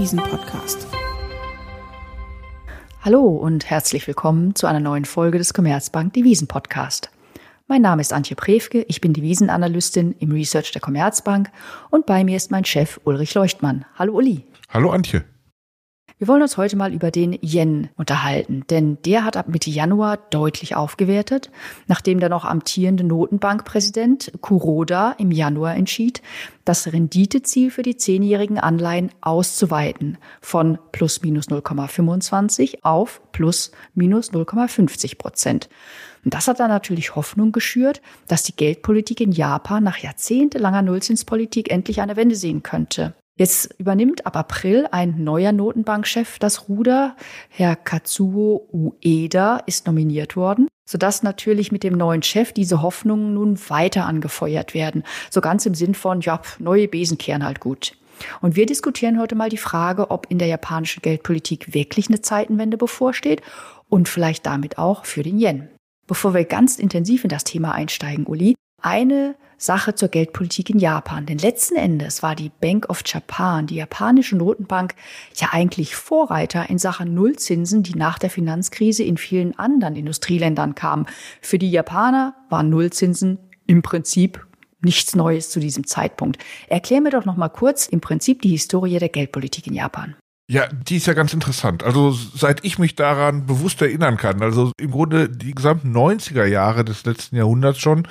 Devisen-Podcast. Hallo und herzlich willkommen zu einer neuen Folge des Commerzbank Devisen-Podcast. Mein Name ist Antje Prewke, ich bin Devisenanalystin im Research der Commerzbank und bei mir ist mein Chef Ulrich Leuchtmann. Hallo Uli. Hallo Antje. Wir wollen uns heute mal über den Yen unterhalten, denn der hat ab Mitte Januar deutlich aufgewertet, nachdem der noch amtierende Notenbankpräsident Kuroda im Januar entschied, das Renditeziel für die zehnjährigen Anleihen auszuweiten von plus minus 0,25 auf plus minus 0,50 Prozent. Und das hat dann natürlich Hoffnung geschürt, dass die Geldpolitik in Japan nach jahrzehntelanger Nullzinspolitik endlich eine Wende sehen könnte. Jetzt übernimmt ab April ein neuer Notenbankchef das Ruder. Herr Katsuo Ueda ist nominiert worden, sodass natürlich mit dem neuen Chef diese Hoffnungen nun weiter angefeuert werden. So ganz im Sinn von, ja, neue Besen kehren halt gut. Und wir diskutieren heute mal die Frage, ob in der japanischen Geldpolitik wirklich eine Zeitenwende bevorsteht und vielleicht damit auch für den Yen. Bevor wir ganz intensiv in das Thema einsteigen, Uli, eine Sache zur Geldpolitik in Japan. Denn letzten Endes war die Bank of Japan, die japanische Notenbank, ja eigentlich Vorreiter in Sachen Nullzinsen, die nach der Finanzkrise in vielen anderen Industrieländern kamen. Für die Japaner waren Nullzinsen im Prinzip nichts Neues zu diesem Zeitpunkt. Erklär mir doch noch mal kurz im Prinzip die Historie der Geldpolitik in Japan. Ja, die ist ja ganz interessant. Also seit ich mich daran bewusst erinnern kann, also im Grunde die gesamten 90er Jahre des letzten Jahrhunderts schon,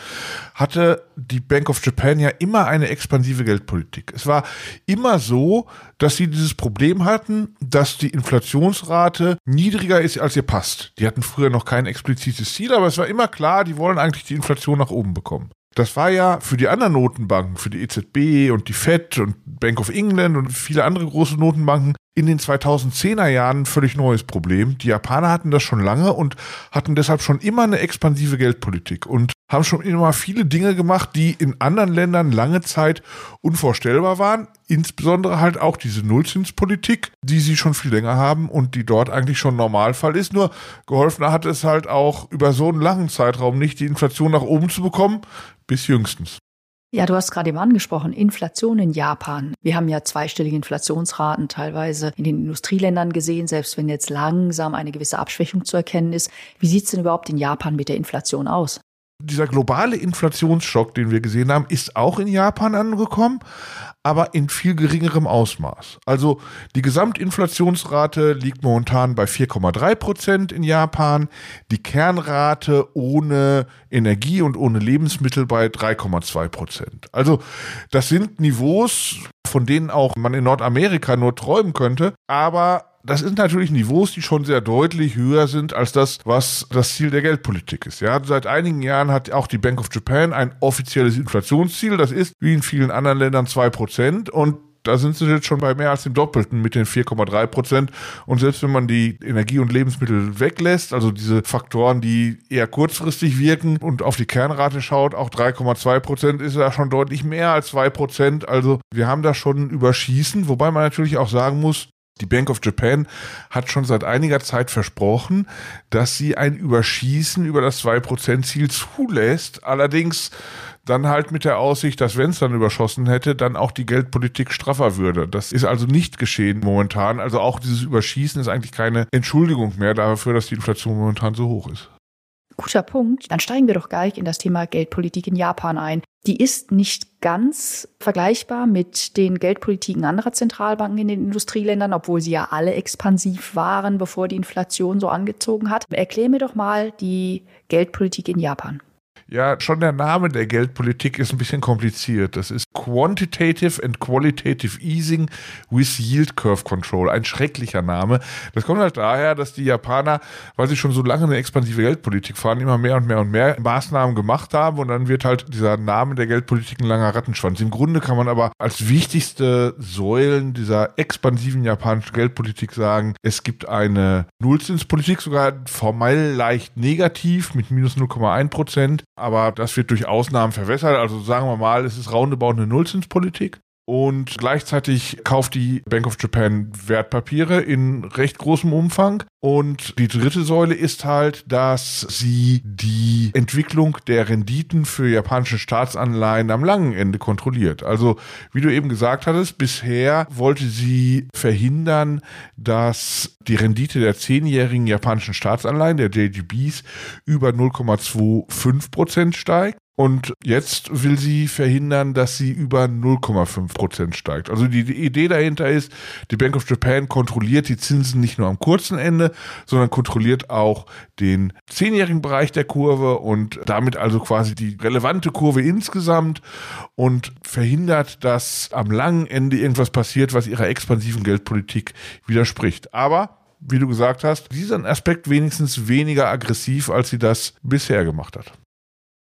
hatte die Bank of Japan ja immer eine expansive Geldpolitik. Es war immer so, dass sie dieses Problem hatten, dass die Inflationsrate niedriger ist, als ihr passt. Die hatten früher noch kein explizites Ziel, aber es war immer klar, die wollen eigentlich die Inflation nach oben bekommen. Das war ja für die anderen Notenbanken, für die EZB und die Fed und Bank of England und viele andere große Notenbanken in den 2010er Jahren ein völlig neues Problem. Die Japaner hatten das schon lange und hatten deshalb schon immer eine expansive Geldpolitik und haben schon immer viele Dinge gemacht, die in anderen Ländern lange Zeit unvorstellbar waren. Insbesondere halt auch diese Nullzinspolitik, die sie schon viel länger haben und die dort eigentlich schon Normalfall ist. Nur geholfen hat es halt auch über so einen langen Zeitraum nicht, die Inflation nach oben zu bekommen, bis jüngstens. Ja, du hast gerade eben angesprochen, Inflation in Japan. Wir haben ja zweistellige Inflationsraten teilweise in den Industrieländern gesehen, selbst wenn jetzt langsam eine gewisse Abschwächung zu erkennen ist. Wie sieht's denn überhaupt in Japan mit der Inflation aus? Dieser globale Inflationsschock, den wir gesehen haben, ist auch in Japan angekommen, aber in viel geringerem Ausmaß. Also die Gesamtinflationsrate liegt momentan bei 4,3 Prozent in Japan, die Kernrate ohne Energie und ohne Lebensmittel bei 3,2 Prozent. Also das sind Niveaus, von denen auch man in Nordamerika nur träumen könnte, aber das sind natürlich Niveaus, die schon sehr deutlich höher sind als das, was das Ziel der Geldpolitik ist. Ja, seit einigen Jahren hat auch die Bank of Japan ein offizielles Inflationsziel. Das ist wie in vielen anderen Ländern zwei Prozent und da sind sie jetzt schon bei mehr als dem Doppelten mit den 4,3 Prozent. Und selbst wenn man die Energie und Lebensmittel weglässt, also diese Faktoren, die eher kurzfristig wirken und auf die Kernrate schaut, auch 3,2 Prozent ist ja schon deutlich mehr als zwei Prozent. Also wir haben da schon Überschießen, wobei man natürlich auch sagen muss, die Bank of Japan hat schon seit einiger Zeit versprochen, dass sie ein Überschießen über das 2%-Ziel zulässt. Allerdings dann halt mit der Aussicht, dass wenn es dann überschossen hätte, dann auch die Geldpolitik straffer würde. Das ist also nicht geschehen momentan. Also auch dieses Überschießen ist eigentlich keine Entschuldigung mehr dafür, dass die Inflation momentan so hoch ist. Guter Punkt. Dann steigen wir doch gleich in das Thema Geldpolitik in Japan ein. Die ist nicht ganz vergleichbar mit den Geldpolitiken anderer Zentralbanken in den Industrieländern, obwohl sie ja alle expansiv waren, bevor die Inflation so angezogen hat. Erklär mir doch mal die Geldpolitik in Japan. Ja, schon der Name der Geldpolitik ist ein bisschen kompliziert. Das ist Quantitative and Qualitative Easing with Yield Curve Control. Ein schrecklicher Name. Das kommt halt daher, dass die Japaner, weil sie schon so lange eine expansive Geldpolitik fahren, immer mehr und mehr und mehr Maßnahmen gemacht haben und dann wird halt dieser Name der Geldpolitik ein langer Rattenschwanz. Im Grunde kann man aber als wichtigste Säulen dieser expansiven japanischen Geldpolitik sagen, es gibt eine Nullzinspolitik, sogar formell leicht negativ mit minus 0,1 Prozent aber das wird durch Ausnahmen verwässert. Also sagen wir mal, es ist roundabout eine Nullzinspolitik. Und gleichzeitig kauft die Bank of Japan Wertpapiere in recht großem Umfang. Und die dritte Säule ist halt, dass sie die Entwicklung der Renditen für japanische Staatsanleihen am langen Ende kontrolliert. Also, wie du eben gesagt hattest, bisher wollte sie verhindern, dass die Rendite der zehnjährigen japanischen Staatsanleihen, der JGBs, über 0,25 Prozent steigt. Und jetzt will sie verhindern, dass sie über 0,5 Prozent steigt. Also die, Idee dahinter ist, die Bank of Japan kontrolliert die Zinsen nicht nur am kurzen Ende, sondern kontrolliert auch den zehnjährigen Bereich der Kurve und damit also quasi die relevante Kurve insgesamt und verhindert, dass am langen Ende irgendwas passiert, was ihrer expansiven Geldpolitik widerspricht. Aber wie du gesagt hast, dieser Aspekt wenigstens weniger aggressiv, als sie das bisher gemacht hat.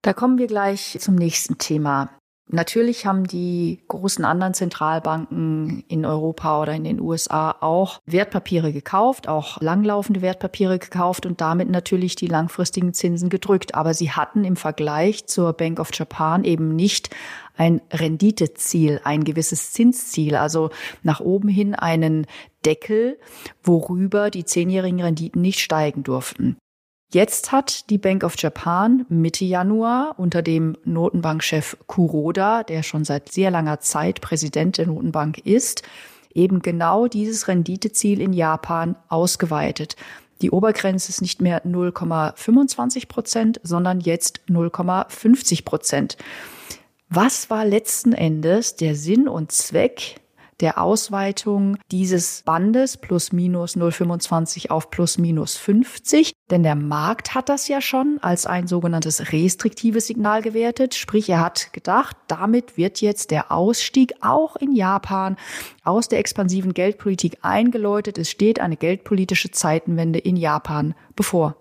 Da kommen wir gleich zum nächsten Thema. Natürlich haben die großen anderen Zentralbanken in Europa oder in den USA auch Wertpapiere gekauft, auch langlaufende Wertpapiere gekauft und damit natürlich die langfristigen Zinsen gedrückt. Aber sie hatten im Vergleich zur Bank of Japan eben nicht ein Renditeziel, ein gewisses Zinsziel, also nach oben hin einen Deckel, worüber die zehnjährigen Renditen nicht steigen durften. Jetzt hat die Bank of Japan Mitte Januar unter dem Notenbankchef Kuroda, der schon seit sehr langer Zeit Präsident der Notenbank ist, eben genau dieses Renditeziel in Japan ausgeweitet. Die Obergrenze ist nicht mehr 0,25 Prozent, sondern jetzt 0,50 Prozent. Was war letzten Endes der Sinn und Zweck der Ausweitung dieses Bandes plus minus 0,25 auf plus minus 50. Denn der Markt hat das ja schon als ein sogenanntes restriktives Signal gewertet. Sprich, er hat gedacht, damit wird jetzt der Ausstieg auch in Japan aus der expansiven Geldpolitik eingeläutet. Es steht eine geldpolitische Zeitenwende in Japan bevor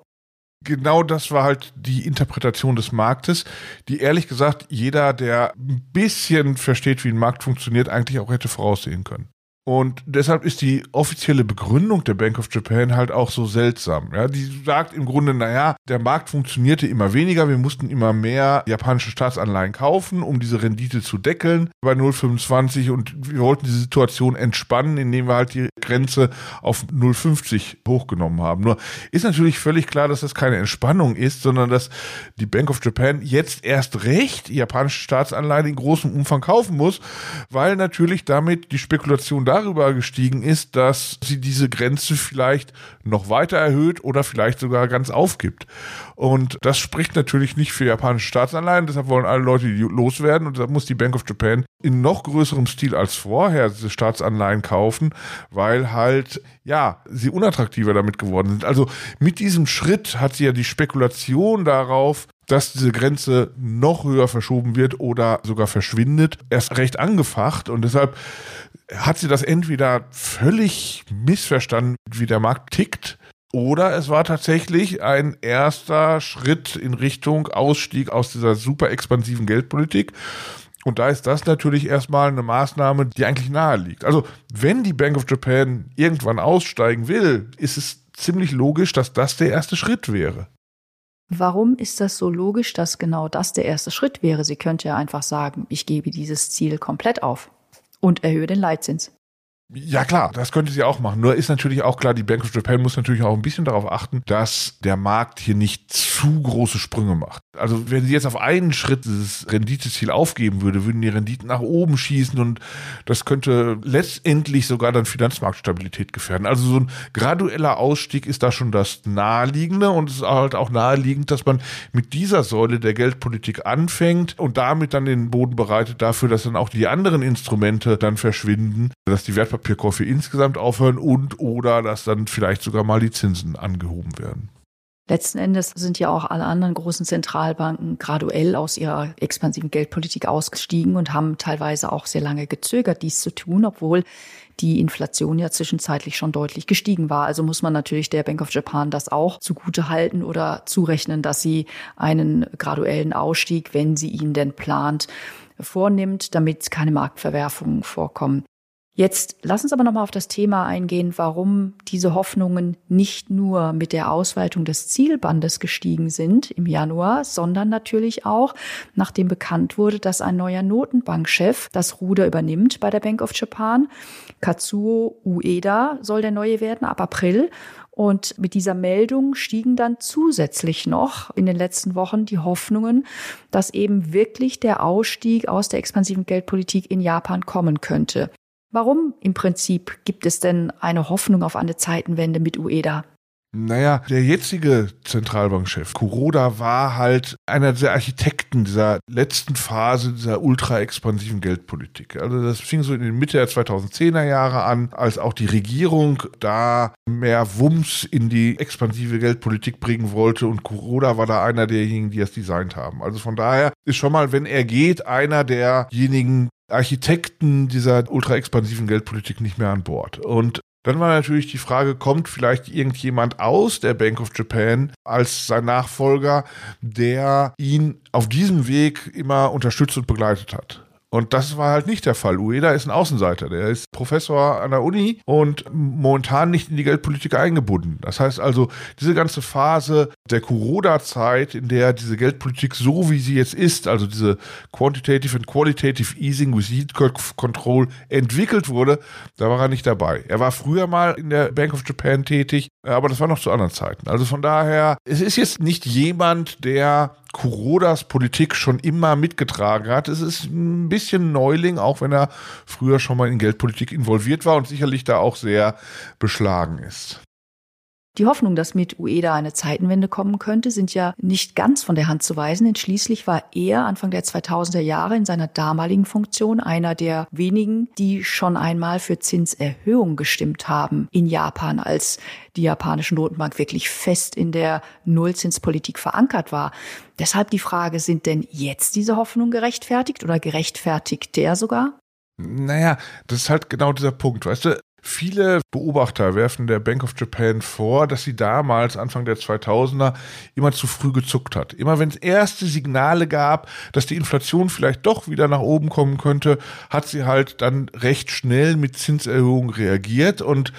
genau das war halt die Interpretation des Marktes, die ehrlich gesagt jeder, der ein bisschen versteht, wie ein Markt funktioniert, eigentlich auch hätte voraussehen können. Und deshalb ist die offizielle Begründung der Bank of Japan halt auch so seltsam. Ja, die sagt im Grunde, naja, der Markt funktionierte immer weniger, wir mussten immer mehr japanische Staatsanleihen kaufen, um diese Rendite zu deckeln bei 0,25 und wir wollten die Situation entspannen, indem wir halt die Grenze auf 0,50 hochgenommen haben. Nur ist natürlich völlig klar, dass das keine Entspannung ist, sondern dass die Bank of Japan jetzt erst recht japanische Staatsanleihen in großem Umfang kaufen muss, weil natürlich damit die Spekulation da darüber gestiegen ist, dass sie diese Grenze vielleicht noch weiter erhöht oder vielleicht sogar ganz aufgibt. Und das spricht natürlich nicht für japanische Staatsanleihen, deshalb wollen alle Leute die loswerden und deshalb muss die Bank of Japan in noch größerem Stil als vorher diese Staatsanleihen kaufen, weil halt, ja, sie unattraktiver damit geworden sind. Also mit diesem Schritt hat sie ja die Spekulation darauf, dass diese Grenze noch höher verschoben wird oder sogar verschwindet, erst recht angefacht und deshalb hat sie das entweder völlig missverstanden, wie der Markt tickt, oder es war tatsächlich ein erster Schritt in Richtung Ausstieg aus dieser super expansiven Geldpolitik. Und da ist das natürlich erstmal eine Maßnahme, die eigentlich nahe liegt. Also, wenn die Bank of Japan irgendwann aussteigen will, ist es ziemlich logisch, dass das der erste Schritt wäre. Warum ist das so logisch, dass genau das der erste Schritt wäre? Sie könnte ja einfach sagen, ich gebe dieses Ziel komplett auf und erhöhe den Leitzins. Ja klar, das könnte sie auch machen. Nur ist natürlich auch klar, die Bank of Japan muss natürlich auch ein bisschen darauf achten, dass der Markt hier nicht zu große Sprünge macht. Also wenn sie jetzt auf einen Schritt dieses Renditeziel aufgeben würde, würden die Renditen nach oben schießen und das könnte letztendlich sogar dann Finanzmarktstabilität gefährden. Also so ein gradueller Ausstieg ist da schon das Naheliegende und es ist halt auch naheliegend, dass man mit dieser Säule der Geldpolitik anfängt und damit dann den Boden bereitet dafür, dass dann auch die anderen Instrumente dann verschwinden, dass die Wertpapiere Wertpapierkäufe insgesamt aufhören und oder dass dann vielleicht sogar mal die Zinsen angehoben werden. Letzten Endes sind ja auch alle anderen großen Zentralbanken graduell aus ihrer expansiven Geldpolitik ausgestiegen und haben teilweise auch sehr lange gezögert, dies zu tun, obwohl die Inflation ja zwischenzeitlich schon deutlich gestiegen war. Also muss man natürlich der Bank of Japan das auch zugute halten oder zurechnen, dass sie einen graduellen Ausstieg, wenn sie ihn denn plant, vornimmt, damit keine Marktverwerfungen vorkommen. Jetzt lass uns aber nochmal auf das Thema eingehen, warum diese Hoffnungen nicht nur mit der Ausweitung des Zielbandes gestiegen sind im Januar, sondern natürlich auch, nachdem bekannt wurde, dass ein neuer Notenbankchef das Ruder übernimmt bei der Bank of Japan. Katsuo Ueda soll der neue werden ab April. Und mit dieser Meldung stiegen dann zusätzlich noch in den letzten Wochen die Hoffnungen, dass eben wirklich der Ausstieg aus der expansiven Geldpolitik in Japan kommen könnte. Warum im Prinzip gibt es denn eine Hoffnung auf eine Zeitenwende mit Ueda? Naja, der jetzige Zentralbankchef Kuroda war halt einer der Architekten dieser letzten Phase dieser ultra-expansiven Geldpolitik. Also das fing so in den Mitte der 2010er Jahre an, als auch die Regierung da mehr Wumms in die expansive Geldpolitik bringen wollte und Kuroda war da einer derjenigen, die das designt haben. Also von daher ist schon mal, wenn er geht, einer derjenigen, Architekten dieser ultra-expansiven Geldpolitik nicht mehr an Bord. Und dann war natürlich die Frage, kommt vielleicht irgendjemand aus der Bank of Japan als sein Nachfolger, der ihn auf diesem Weg immer unterstützt und begleitet hat. Und das war halt nicht der Fall. Ueda ist ein Außenseiter. Der ist Professor an der Uni und momentan nicht in die Geldpolitik eingebunden. Das heißt also, diese ganze Phase der Kuroda-Zeit, in der diese Geldpolitik so wie sie jetzt ist, also diese Quantitative and Qualitative Easing with Yield Control entwickelt wurde, da war er nicht dabei. Er war früher mal in der Bank of Japan tätig, aber das war noch zu anderen Zeiten. Also von daher, es ist jetzt nicht jemand, der Kurodas Politik schon immer mitgetragen hat. Es ist ein bisschen Neuling, auch wenn er früher schon mal in Geldpolitik involviert war und sicherlich da auch sehr beschlagen ist. Die Hoffnung, dass mit Ueda eine Zeitenwende kommen könnte, sind ja nicht ganz von der Hand zu weisen, denn schließlich war er Anfang der 2000er Jahre in seiner damaligen Funktion einer der wenigen, die schon einmal für Zinserhöhung gestimmt haben in Japan, als die japanische Notenbank wirklich fest in der Nullzinspolitik verankert war. Deshalb die Frage, sind denn jetzt diese Hoffnungen gerechtfertigt oder gerechtfertigt der sogar? Naja, das ist halt genau dieser Punkt. Weißt du, Viele Beobachter werfen der Bank of Japan vor, dass sie damals, Anfang der 2000er, immer zu früh gezuckt hat. Immer wenn es erste Signale gab, dass die Inflation vielleicht doch wieder nach oben kommen könnte, hat sie halt dann recht schnell mit Zinserhöhungen reagiert und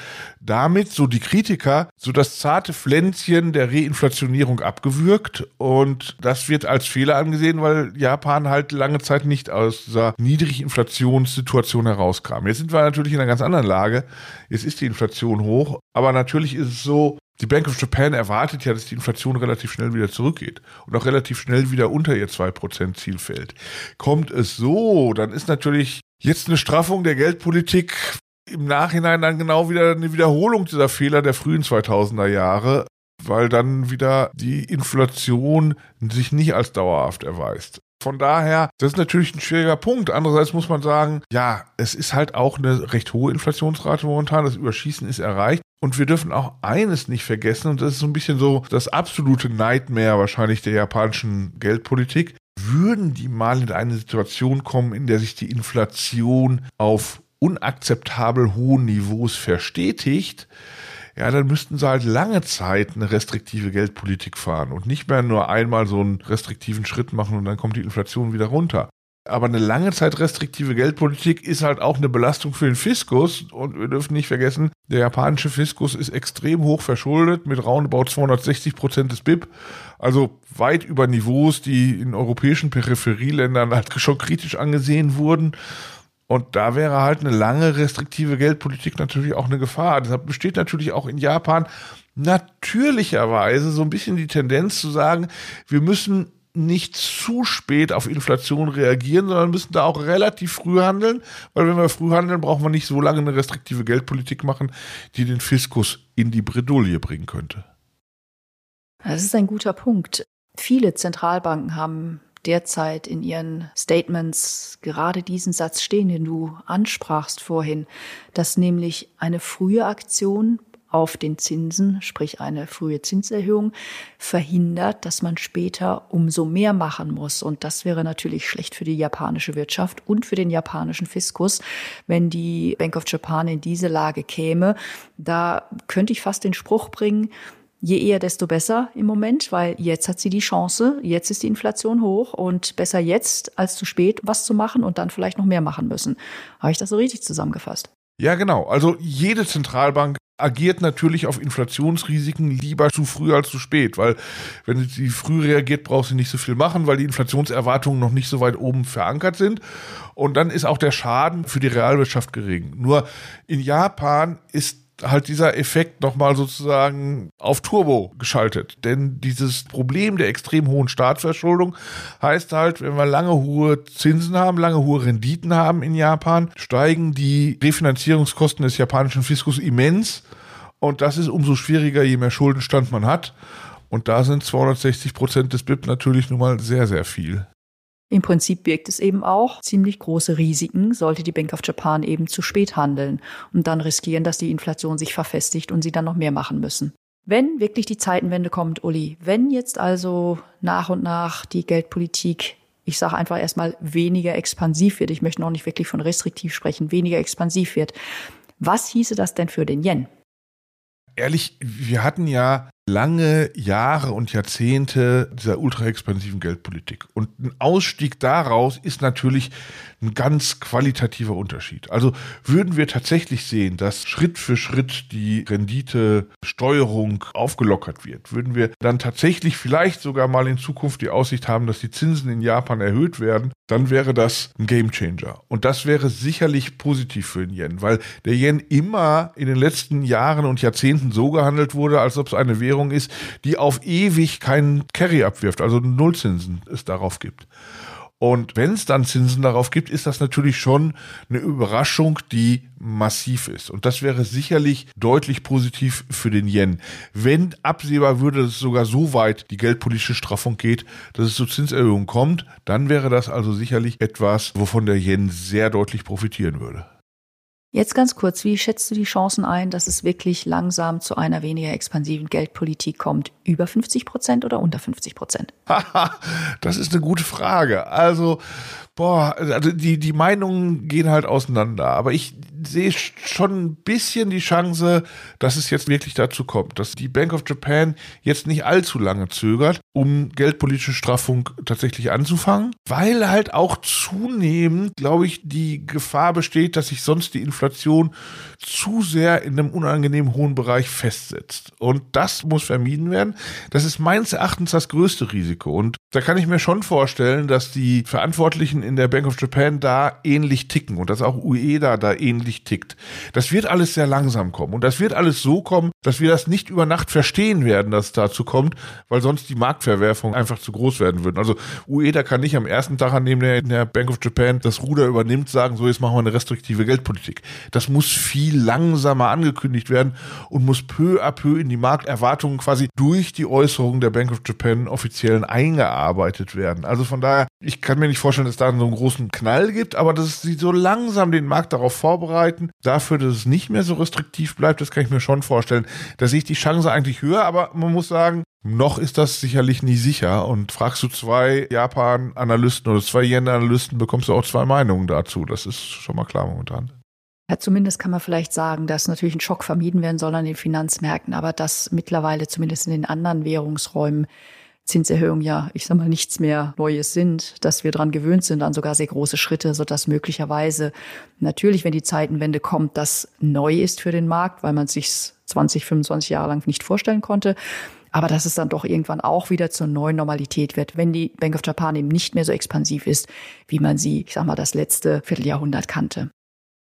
damit, so die Kritiker, so das zarte Pflänzchen der Reinflationierung abgewürgt. Und das wird als Fehler angesehen, weil Japan halt lange Zeit nicht aus dieser niedrigen Inflationssituation herauskam. Jetzt sind wir natürlich in einer ganz anderen Lage. Jetzt ist die Inflation hoch, aber natürlich ist es so, die Bank of Japan erwartet ja, dass die Inflation relativ schnell wieder zurückgeht und auch relativ schnell wieder unter ihr 2% Ziel fällt. Kommt es so, dann ist natürlich jetzt eine Straffung der Geldpolitik im Nachhinein dann genau wieder eine Wiederholung dieser Fehler der frühen 2000er Jahre, weil dann wieder die Inflation sich nicht als dauerhaft erweist. Von daher, das ist natürlich ein schwieriger Punkt. Andererseits muss man sagen, ja, es ist halt auch eine recht hohe Inflationsrate momentan. Das Überschießen ist erreicht. Und wir dürfen auch eines nicht vergessen, und das ist so ein bisschen so das absolute Nightmare wahrscheinlich der japanischen Geldpolitik. Würden die mal in eine Situation kommen, in der sich die Inflation auf unakzeptabel hohen Niveaus verstetigt, ja, dann müssten sie halt lange Zeit eine restriktive Geldpolitik fahren und nicht mehr nur einmal so einen restriktiven Schritt machen und dann kommt die Inflation wieder runter. Aber eine lange Zeit restriktive Geldpolitik ist halt auch eine Belastung für den Fiskus. Und wir dürfen nicht vergessen, der japanische Fiskus ist extrem hoch verschuldet mit roundabout 260 Prozent des BIP. Also weit über Niveaus, die in europäischen Peripherieländern halt schon kritisch angesehen wurden. Und da wäre halt eine lange restriktive Geldpolitik natürlich auch eine Gefahr. Deshalb besteht natürlich auch in Japan natürlicherweise so ein bisschen die Tendenz zu sagen, wir müssen nicht zu spät auf Inflation reagieren, sondern müssen da auch relativ früh handeln, weil wenn wir früh handeln, brauchen wir nicht so lange eine restriktive Geldpolitik machen, die den Fiskus in die Bredouille bringen könnte. Das ist ein guter Punkt. Viele Zentralbanken haben derzeit in ihren Statements gerade diesen Satz stehen, den du ansprachst vorhin, dass nämlich eine frühe Aktion auf den Zinsen, sprich eine frühe Zinserhöhung, verhindert, dass man später umso mehr machen muss. Und das wäre natürlich schlecht für die japanische Wirtschaft und für den japanischen Fiskus, wenn die Bank of Japan in diese Lage käme. Da könnte ich fast den Spruch bringen, je eher, desto besser im Moment, weil jetzt hat sie die Chance, jetzt ist die Inflation hoch und besser jetzt als zu spät was zu machen und dann vielleicht noch mehr machen müssen. Habe ich das so richtig zusammengefasst? Ja, genau. Also jede Zentralbank agiert natürlich auf Inflationsrisiken lieber zu früh als zu spät, weil wenn sie früh reagiert, braucht sie nicht so viel machen, weil die Inflationserwartungen noch nicht so weit oben verankert sind. Und dann ist auch der Schaden für die Realwirtschaft gering. Nur in Japan ist halt dieser Effekt nochmal sozusagen auf Turbo geschaltet. Denn dieses Problem der extrem hohen Staatsverschuldung heißt halt, wenn wir lange hohe Zinsen haben, lange hohe Renditen haben in Japan, steigen die Refinanzierungskosten des japanischen Fiskus immens. Und das ist umso schwieriger, je mehr Schuldenstand man hat. Und da sind 260 Prozent des BIP natürlich nun mal sehr, sehr viel. Im Prinzip birgt es eben auch ziemlich große Risiken, sollte die Bank of Japan eben zu spät handeln und dann riskieren, dass die Inflation sich verfestigt und sie dann noch mehr machen müssen. Wenn wirklich die Zeitenwende kommt, Uli, wenn jetzt also nach und nach die Geldpolitik, ich sage einfach erstmal weniger expansiv wird, ich möchte noch nicht wirklich von restriktiv sprechen, weniger expansiv wird, was hieße das denn für den Yen? Ehrlich, wir hatten ja lange Jahre und Jahrzehnte dieser ultra-expansiven Geldpolitik. Und ein Ausstieg daraus ist natürlich ein ganz qualitativer Unterschied. Also würden wir tatsächlich sehen, dass Schritt für Schritt die Renditesteuerung aufgelockert wird, würden wir dann tatsächlich vielleicht sogar mal in Zukunft die Aussicht haben, dass die Zinsen in Japan erhöht werden, dann wäre das ein Gamechanger. Und das wäre sicherlich positiv für den Yen, weil der Yen immer in den letzten Jahren und Jahrzehnten so gehandelt wurde, als ob es eine Währung ist, die auf ewig keinen Carry abwirft, also Nullzinsen es darauf gibt. Und wenn es dann Zinsen darauf gibt, ist das natürlich schon eine Überraschung, die massiv ist. Und das wäre sicherlich deutlich positiv für den Yen. Wenn absehbar würde, dass es sogar so weit die geldpolitische Straffung geht, dass es zu Zinserhöhungen kommt, dann wäre das also sicherlich etwas, wovon der Yen sehr deutlich profitieren würde. Jetzt ganz kurz, wie schätzt du die Chancen ein, dass es wirklich langsam zu einer weniger expansiven Geldpolitik kommt? Über 50 Prozent oder unter 50 Prozent? das ist eine gute Frage. Also, boah, also die, die Meinungen gehen halt auseinander. Aber ich sehe schon ein bisschen die Chance, dass es jetzt wirklich dazu kommt, dass die Bank of Japan jetzt nicht allzu lange zögert, um geldpolitische Straffung tatsächlich anzufangen, weil halt auch zunehmend, glaube ich, die Gefahr besteht, dass sich sonst die Inflation zu sehr in einem unangenehm hohen Bereich festsetzt. Und das muss vermieden werden. Das ist meines Erachtens das größte Risiko. Und da kann ich mir schon vorstellen, dass die Verantwortlichen in der Bank of Japan da ähnlich ticken und dass auch UEDA da ähnlich tickt. Das wird alles sehr langsam kommen. Und das wird alles so kommen, dass wir das nicht über Nacht verstehen werden, dass es dazu kommt, weil sonst die Marktverwerfungen einfach zu groß werden würden. Also UEDA kann nicht am ersten Tag, an dem der, der Bank of Japan das Ruder übernimmt, sagen, so jetzt machen wir eine restriktive Geldpolitik. Das muss viel langsamer angekündigt werden und muss peu à peu in die Markterwartungen quasi durch die Äußerungen der Bank of Japan offiziellen eingearbeitet werden. Also von daher, ich kann mir nicht vorstellen, dass es da so einen großen Knall gibt, aber dass sie so langsam den Markt darauf vorbereiten, dafür, dass es nicht mehr so restriktiv bleibt, das kann ich mir schon vorstellen. Da sehe ich die Chance eigentlich höher, aber man muss sagen, noch ist das sicherlich nie sicher. Und fragst du zwei Japan-Analysten oder zwei Yen-Analysten, bekommst du auch zwei Meinungen dazu. Das ist schon mal klar momentan. Ja, zumindest kann man vielleicht sagen, dass natürlich ein Schock vermieden werden soll an den Finanzmärkten, aber dass mittlerweile zumindest in den anderen Währungsräumen Zinserhöhungen ja, ich sag mal, nichts mehr Neues sind, dass wir daran gewöhnt sind an sogar sehr große Schritte, so dass möglicherweise natürlich, wenn die Zeitenwende kommt, das neu ist für den Markt, weil man sich 20, 25 Jahre lang nicht vorstellen konnte. Aber dass es dann doch irgendwann auch wieder zur neuen Normalität wird, wenn die Bank of Japan eben nicht mehr so expansiv ist, wie man sie, ich sag mal, das letzte Vierteljahrhundert kannte.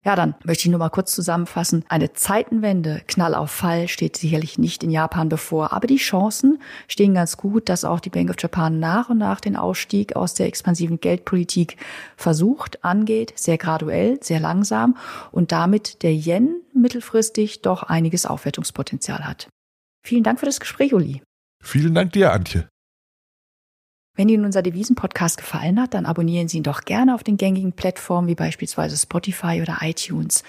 Ja, dann möchte ich nur mal kurz zusammenfassen. Eine Zeitenwende, Knall auf Fall, steht sicherlich nicht in Japan bevor, aber die Chancen stehen ganz gut, dass auch die Bank of Japan nach und nach den Ausstieg aus der expansiven Geldpolitik versucht, angeht, sehr graduell, sehr langsam und damit der Yen mittelfristig doch einiges Aufwertungspotenzial hat. Vielen Dank für das Gespräch, Uli. Vielen Dank dir, Antje. Wenn Ihnen unser Devisen-Podcast gefallen hat, dann abonnieren Sie ihn doch gerne auf den gängigen Plattformen wie beispielsweise Spotify oder iTunes.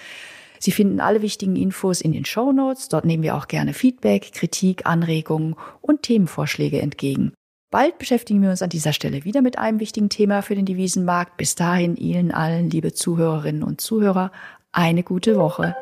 Sie finden alle wichtigen Infos in den Show Notes. Dort nehmen wir auch gerne Feedback, Kritik, Anregungen und Themenvorschläge entgegen. Bald beschäftigen wir uns an dieser Stelle wieder mit einem wichtigen Thema für den Devisenmarkt. Bis dahin Ihnen allen, liebe Zuhörerinnen und Zuhörer, eine gute Woche.